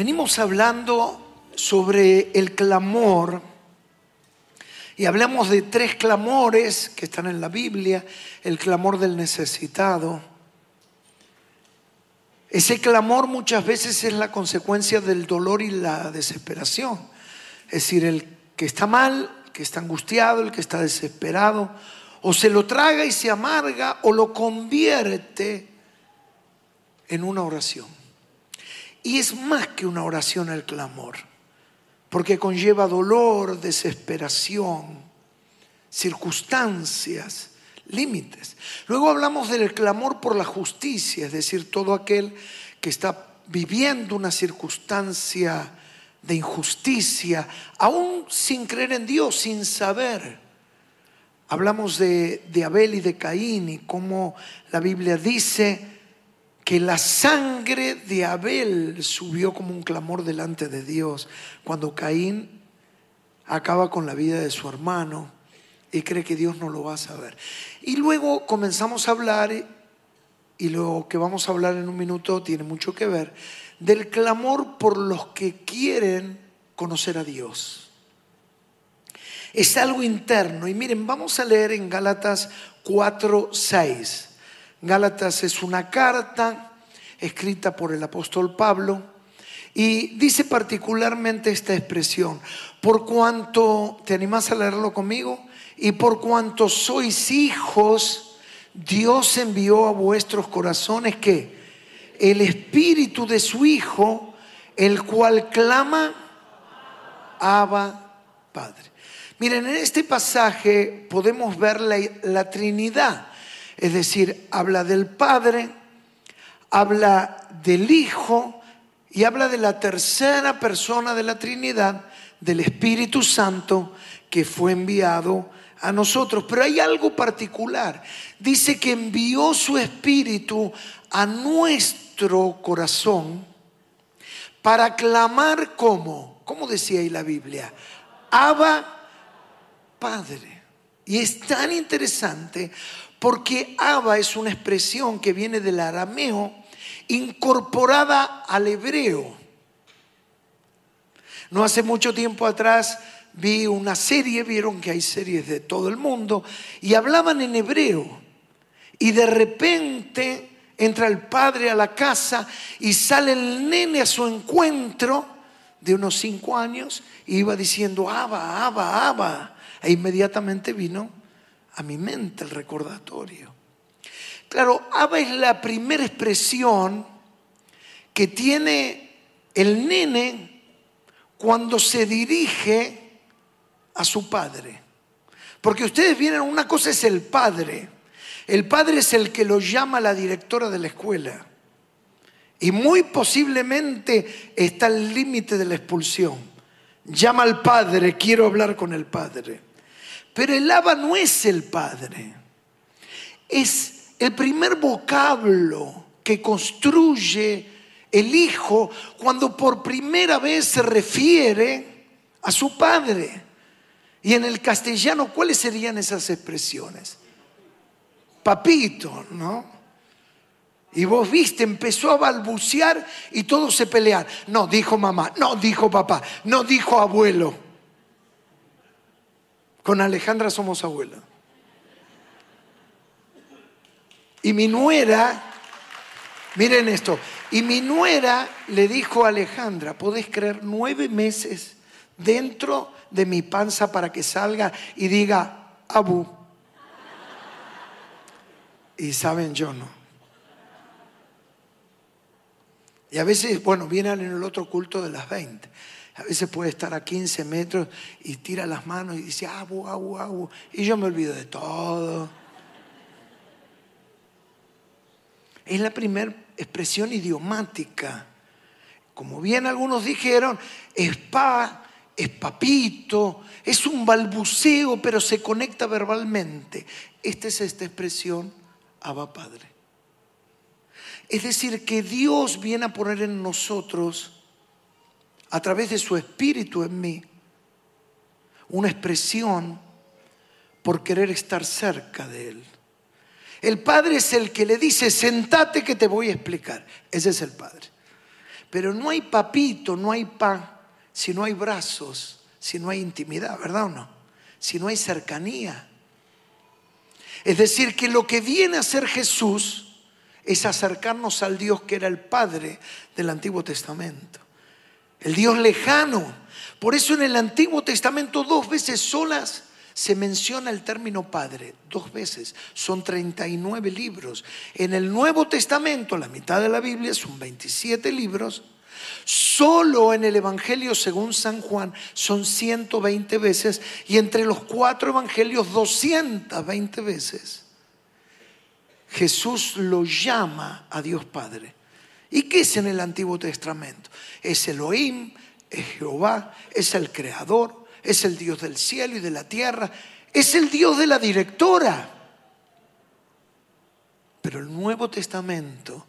Venimos hablando sobre el clamor y hablamos de tres clamores que están en la Biblia, el clamor del necesitado. Ese clamor muchas veces es la consecuencia del dolor y la desesperación. Es decir, el que está mal, el que está angustiado, el que está desesperado, o se lo traga y se amarga o lo convierte en una oración. Y es más que una oración el clamor, porque conlleva dolor, desesperación, circunstancias, límites. Luego hablamos del clamor por la justicia, es decir, todo aquel que está viviendo una circunstancia de injusticia, aún sin creer en Dios, sin saber. Hablamos de, de Abel y de Caín y cómo la Biblia dice que la sangre de Abel subió como un clamor delante de Dios cuando Caín acaba con la vida de su hermano y cree que Dios no lo va a saber. Y luego comenzamos a hablar, y lo que vamos a hablar en un minuto tiene mucho que ver, del clamor por los que quieren conocer a Dios. Es algo interno. Y miren, vamos a leer en Gálatas 4, 6. Gálatas es una carta escrita por el apóstol Pablo y dice particularmente esta expresión, por cuanto, ¿te animás a leerlo conmigo? Y por cuanto sois hijos, Dios envió a vuestros corazones que el espíritu de su Hijo, el cual clama, Abba Padre. Miren, en este pasaje podemos ver la, la Trinidad, es decir, habla del Padre, habla del Hijo y habla de la tercera persona de la Trinidad, del Espíritu Santo, que fue enviado a nosotros. Pero hay algo particular. Dice que envió su espíritu a nuestro corazón para clamar como, ¿cómo decía ahí la Biblia? Abba Padre. Y es tan interesante porque Abba es una expresión que viene del arameo incorporada al hebreo. No hace mucho tiempo atrás vi una serie, vieron que hay series de todo el mundo, y hablaban en hebreo. Y de repente entra el padre a la casa y sale el nene a su encuentro de unos cinco años y iba diciendo, Abba, Abba, Abba. E inmediatamente vino a mi mente el recordatorio. Claro, Abba es la primera expresión que tiene el nene cuando se dirige a su padre. Porque ustedes vienen, una cosa es el padre. El padre es el que lo llama la directora de la escuela. Y muy posiblemente está el límite de la expulsión. Llama al padre, quiero hablar con el padre. Pero el aba no es el padre. Es el primer vocablo que construye el hijo cuando por primera vez se refiere a su padre. Y en el castellano, ¿cuáles serían esas expresiones? Papito, ¿no? Y vos viste, empezó a balbucear y todos se pelean. No, dijo mamá, no, dijo papá, no, dijo abuelo. Con Alejandra somos abuela. Y mi nuera, miren esto, y mi nuera le dijo a Alejandra, ¿podés creer nueve meses dentro de mi panza para que salga y diga, Abu. Y saben, yo no. Y a veces, bueno, vienen en el otro culto de las 20. A veces puede estar a 15 metros y tira las manos y dice, abu, abu, abu. Y yo me olvido de todo. Es la primera expresión idiomática. Como bien algunos dijeron, es pa es papito, es un balbuceo, pero se conecta verbalmente. Esta es esta expresión, Abba Padre. Es decir, que Dios viene a poner en nosotros, a través de su espíritu en mí, una expresión por querer estar cerca de Él. El Padre es el que le dice, sentate que te voy a explicar. Ese es el Padre. Pero no hay papito, no hay pan, si no hay brazos, si no hay intimidad, ¿verdad o no? Si no hay cercanía. Es decir, que lo que viene a ser Jesús es acercarnos al Dios que era el Padre del Antiguo Testamento. El Dios lejano. Por eso en el Antiguo Testamento dos veces solas se menciona el término Padre, dos veces. Son 39 libros. En el Nuevo Testamento, la mitad de la Biblia, son 27 libros. Solo en el Evangelio según San Juan son 120 veces y entre los cuatro Evangelios 220 veces. Jesús lo llama a Dios Padre. ¿Y qué es en el Antiguo Testamento? Es Elohim, es Jehová, es el Creador, es el Dios del cielo y de la tierra, es el Dios de la directora. Pero el Nuevo Testamento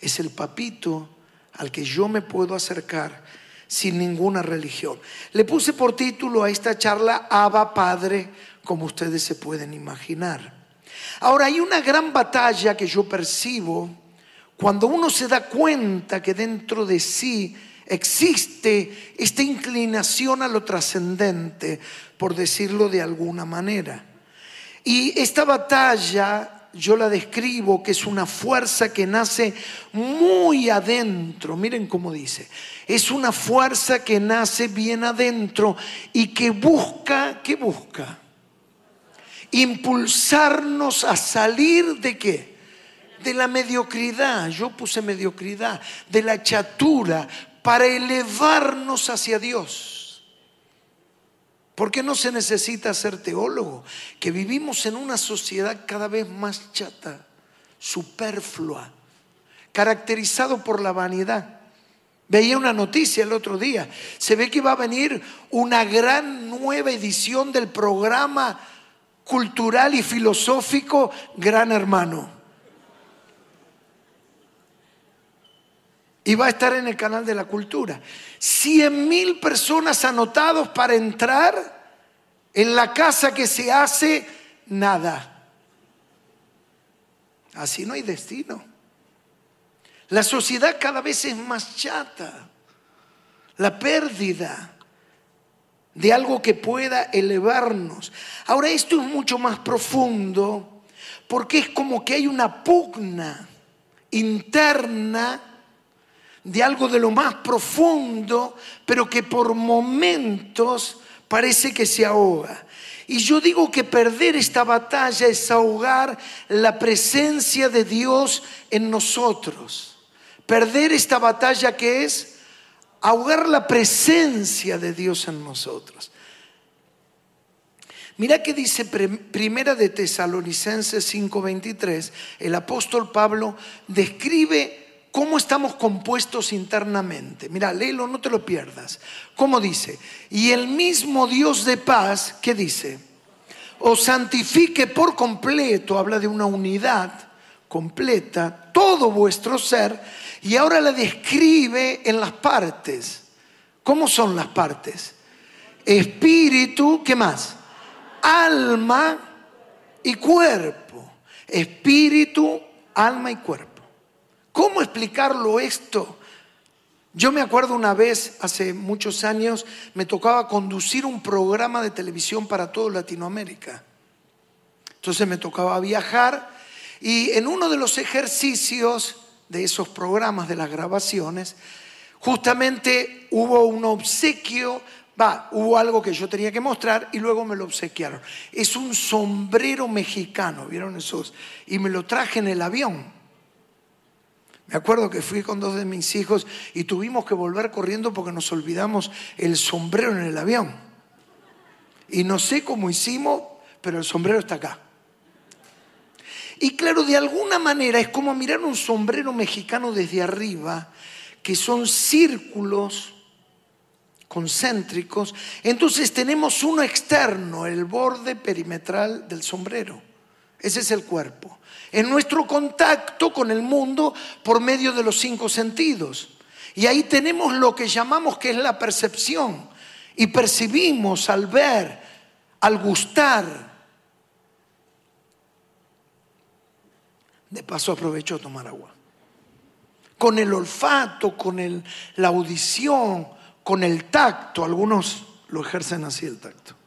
es el papito al que yo me puedo acercar sin ninguna religión. Le puse por título a esta charla Abba Padre, como ustedes se pueden imaginar. Ahora hay una gran batalla que yo percibo cuando uno se da cuenta que dentro de sí existe esta inclinación a lo trascendente, por decirlo de alguna manera. Y esta batalla yo la describo que es una fuerza que nace muy adentro. Miren cómo dice. Es una fuerza que nace bien adentro y que busca, ¿qué busca? Impulsarnos a salir de qué? De la mediocridad. Yo puse mediocridad, de la chatura, para elevarnos hacia Dios. Porque no se necesita ser teólogo, que vivimos en una sociedad cada vez más chata, superflua, caracterizado por la vanidad. Veía una noticia el otro día, se ve que va a venir una gran nueva edición del programa cultural y filosófico Gran Hermano. Y va a estar en el canal de la cultura. Cien mil personas anotados para entrar en la casa que se hace nada. Así no hay destino. La sociedad cada vez es más chata. La pérdida de algo que pueda elevarnos. Ahora esto es mucho más profundo porque es como que hay una pugna interna de algo de lo más profundo, pero que por momentos parece que se ahoga. Y yo digo que perder esta batalla es ahogar la presencia de Dios en nosotros. Perder esta batalla que es ahogar la presencia de Dios en nosotros. Mira que dice Primera de Tesalonicenses 5:23, el apóstol Pablo describe cómo estamos compuestos internamente. Mira, léelo, no te lo pierdas. ¿Cómo dice? Y el mismo Dios de paz, ¿qué dice? Os santifique por completo, habla de una unidad completa, todo vuestro ser, y ahora la describe en las partes. ¿Cómo son las partes? Espíritu, ¿qué más? Alma y cuerpo. Espíritu, alma y cuerpo. ¿Cómo explicarlo esto? Yo me acuerdo una vez, hace muchos años, me tocaba conducir un programa de televisión para toda Latinoamérica. Entonces me tocaba viajar y en uno de los ejercicios de esos programas, de las grabaciones, justamente hubo un obsequio, va, hubo algo que yo tenía que mostrar y luego me lo obsequiaron. Es un sombrero mexicano, ¿vieron esos? Y me lo traje en el avión. Me acuerdo que fui con dos de mis hijos y tuvimos que volver corriendo porque nos olvidamos el sombrero en el avión. Y no sé cómo hicimos, pero el sombrero está acá. Y claro, de alguna manera es como mirar un sombrero mexicano desde arriba, que son círculos concéntricos. Entonces tenemos uno externo, el borde perimetral del sombrero. Ese es el cuerpo en nuestro contacto con el mundo por medio de los cinco sentidos. Y ahí tenemos lo que llamamos que es la percepción. Y percibimos al ver, al gustar. De paso aprovecho a tomar agua. con el olfato, con la audición, con el tacto. Algunos lo ejercen así el tacto.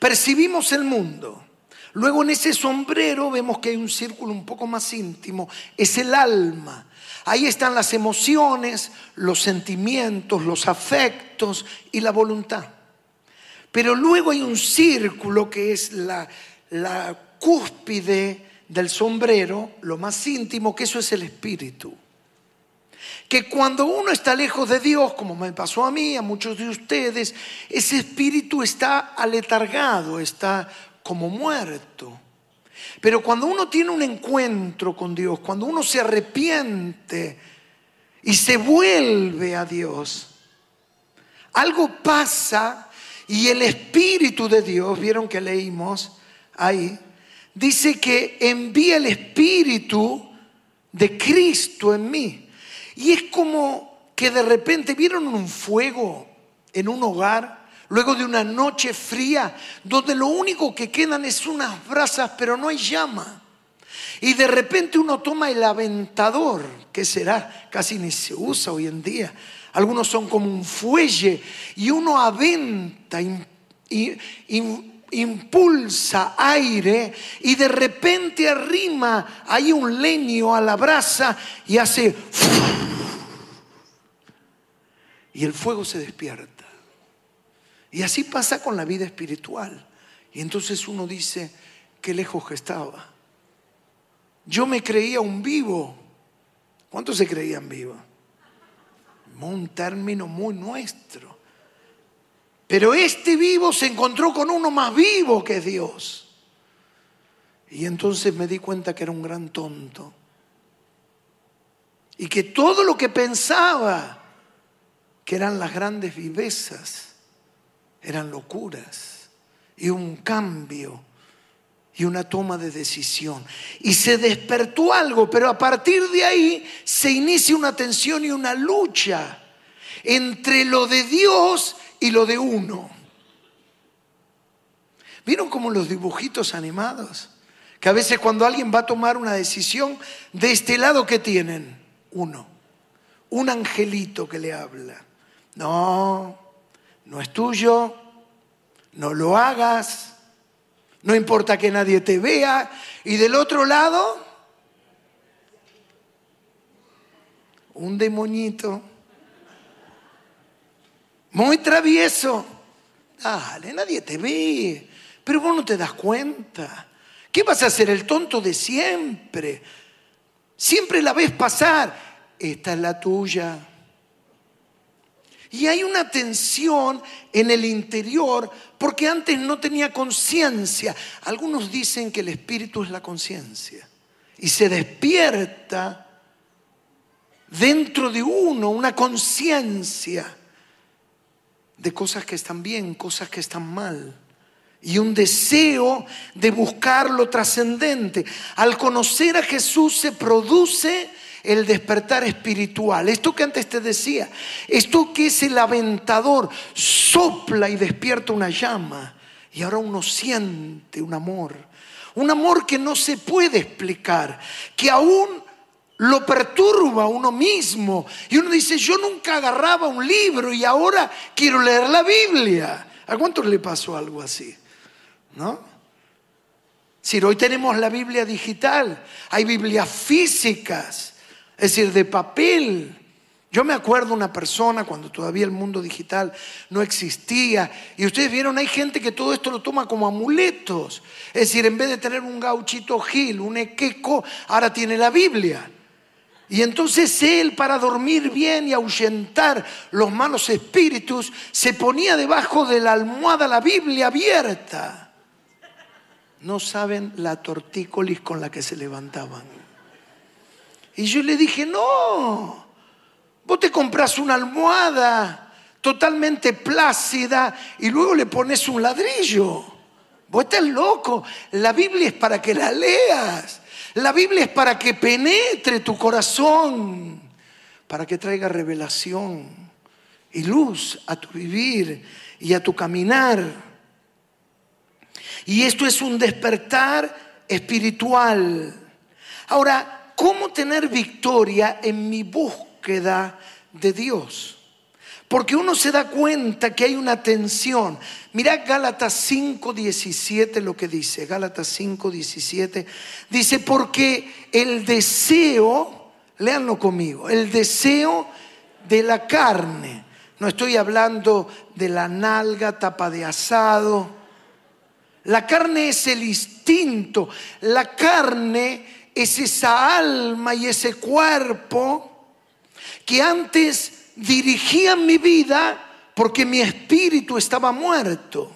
Percibimos el mundo. Luego en ese sombrero vemos que hay un círculo un poco más íntimo. Es el alma. Ahí están las emociones, los sentimientos, los afectos y la voluntad. Pero luego hay un círculo que es la, la cúspide del sombrero, lo más íntimo, que eso es el espíritu. Que cuando uno está lejos de Dios, como me pasó a mí, a muchos de ustedes, ese espíritu está aletargado, está como muerto. Pero cuando uno tiene un encuentro con Dios, cuando uno se arrepiente y se vuelve a Dios, algo pasa y el Espíritu de Dios, vieron que leímos ahí, dice que envía el Espíritu de Cristo en mí. Y es como que de repente vieron un fuego en un hogar, luego de una noche fría, donde lo único que quedan es unas brasas, pero no hay llama. Y de repente uno toma el aventador, que será, casi ni se usa hoy en día. Algunos son como un fuelle y uno aventa, impulsa aire y de repente arrima hay un leño a la brasa y hace... Y el fuego se despierta. Y así pasa con la vida espiritual. Y entonces uno dice, qué lejos que estaba. Yo me creía un vivo. ¿Cuántos se creían vivos? Un término muy nuestro. Pero este vivo se encontró con uno más vivo que Dios. Y entonces me di cuenta que era un gran tonto. Y que todo lo que pensaba que eran las grandes vivezas eran locuras y un cambio y una toma de decisión. Y se despertó algo, pero a partir de ahí se inicia una tensión y una lucha entre lo de Dios y lo de uno. ¿Vieron como los dibujitos animados? Que a veces cuando alguien va a tomar una decisión, de este lado que tienen uno, un angelito que le habla. No, no es tuyo, no lo hagas, no importa que nadie te vea. Y del otro lado, un demonito muy travieso. Dale, nadie te ve, pero vos no te das cuenta. ¿Qué vas a hacer el tonto de siempre? Siempre la ves pasar. Esta es la tuya. Y hay una tensión en el interior porque antes no tenía conciencia. Algunos dicen que el espíritu es la conciencia. Y se despierta dentro de uno una conciencia de cosas que están bien, cosas que están mal. Y un deseo de buscar lo trascendente. Al conocer a Jesús se produce el despertar espiritual. Esto que antes te decía, esto que es el aventador, sopla y despierta una llama. Y ahora uno siente un amor. Un amor que no se puede explicar, que aún lo perturba a uno mismo. Y uno dice, yo nunca agarraba un libro y ahora quiero leer la Biblia. ¿A cuántos le pasó algo así? ¿No? Si hoy tenemos la Biblia digital, hay Biblias físicas, es decir, de papel. Yo me acuerdo una persona cuando todavía el mundo digital no existía y ustedes vieron, hay gente que todo esto lo toma como amuletos. Es decir, en vez de tener un gauchito gil, un equeco, ahora tiene la Biblia. Y entonces él, para dormir bien y ahuyentar los malos espíritus, se ponía debajo de la almohada la Biblia abierta. No saben la tortícolis con la que se levantaban. Y yo le dije, no, vos te compras una almohada totalmente plácida y luego le pones un ladrillo. Vos estás loco, la Biblia es para que la leas. La Biblia es para que penetre tu corazón, para que traiga revelación y luz a tu vivir y a tu caminar. Y esto es un despertar espiritual. Ahora, ¿cómo tener victoria en mi búsqueda de Dios? Porque uno se da cuenta que hay una tensión. Mira Gálatas 5:17 lo que dice. Gálatas 5:17 dice, porque el deseo, léanlo conmigo, el deseo de la carne. No estoy hablando de la nalga, tapa de asado. La carne es el instinto. La carne es esa alma y ese cuerpo que antes dirigían mi vida porque mi espíritu estaba muerto.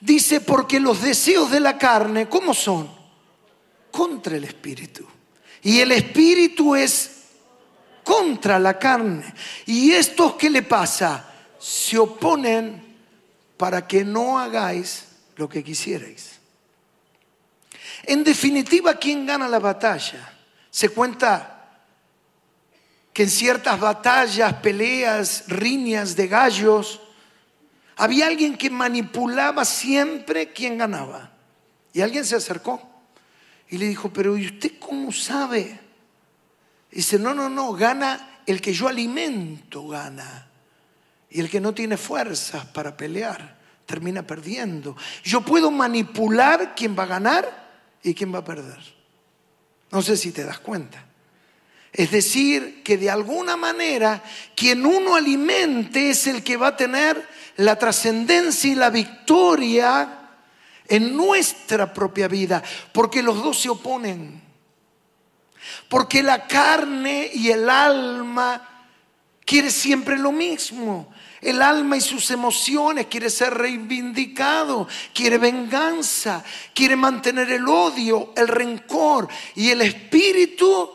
Dice, porque los deseos de la carne, ¿cómo son? Contra el espíritu. Y el espíritu es contra la carne. ¿Y estos qué le pasa? Se oponen para que no hagáis lo que quisierais. En definitiva, ¿quién gana la batalla? Se cuenta que en ciertas batallas, peleas, riñas de gallos, había alguien que manipulaba siempre quién ganaba. Y alguien se acercó y le dijo, pero ¿y usted cómo sabe? dice, no, no, no, gana el que yo alimento, gana. Y el que no tiene fuerzas para pelear, termina perdiendo. Yo puedo manipular quién va a ganar y quién va a perder. No sé si te das cuenta. Es decir, que de alguna manera quien uno alimente es el que va a tener la trascendencia y la victoria en nuestra propia vida, porque los dos se oponen. Porque la carne y el alma quiere siempre lo mismo. El alma y sus emociones quiere ser reivindicado, quiere venganza, quiere mantener el odio, el rencor. Y el espíritu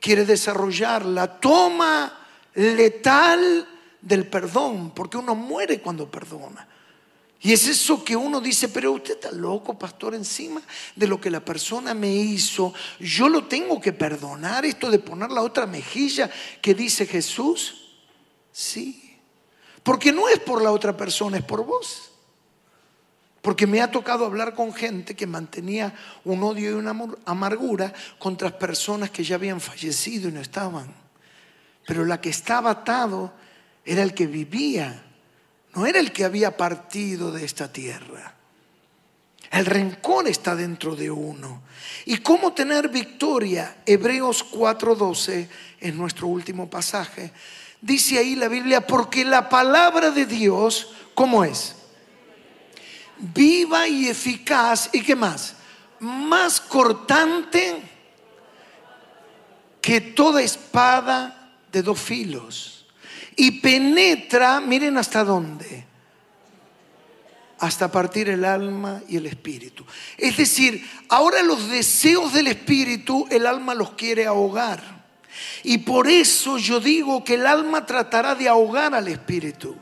quiere desarrollar la toma letal del perdón, porque uno muere cuando perdona. Y es eso que uno dice, pero usted está loco, pastor, encima de lo que la persona me hizo. Yo lo tengo que perdonar, esto de poner la otra mejilla que dice Jesús. Sí, porque no es por la otra persona, es por vos. Porque me ha tocado hablar con gente que mantenía un odio y una amargura contra personas que ya habían fallecido y no estaban. Pero la que estaba atado era el que vivía, no era el que había partido de esta tierra. El rencor está dentro de uno. ¿Y cómo tener victoria? Hebreos 4:12 es nuestro último pasaje. Dice ahí la Biblia, porque la palabra de Dios, ¿cómo es? viva y eficaz y qué más, más cortante que toda espada de dos filos y penetra, miren hasta dónde, hasta partir el alma y el espíritu. Es decir, ahora los deseos del espíritu el alma los quiere ahogar. Y por eso yo digo que el alma tratará de ahogar al espíritu.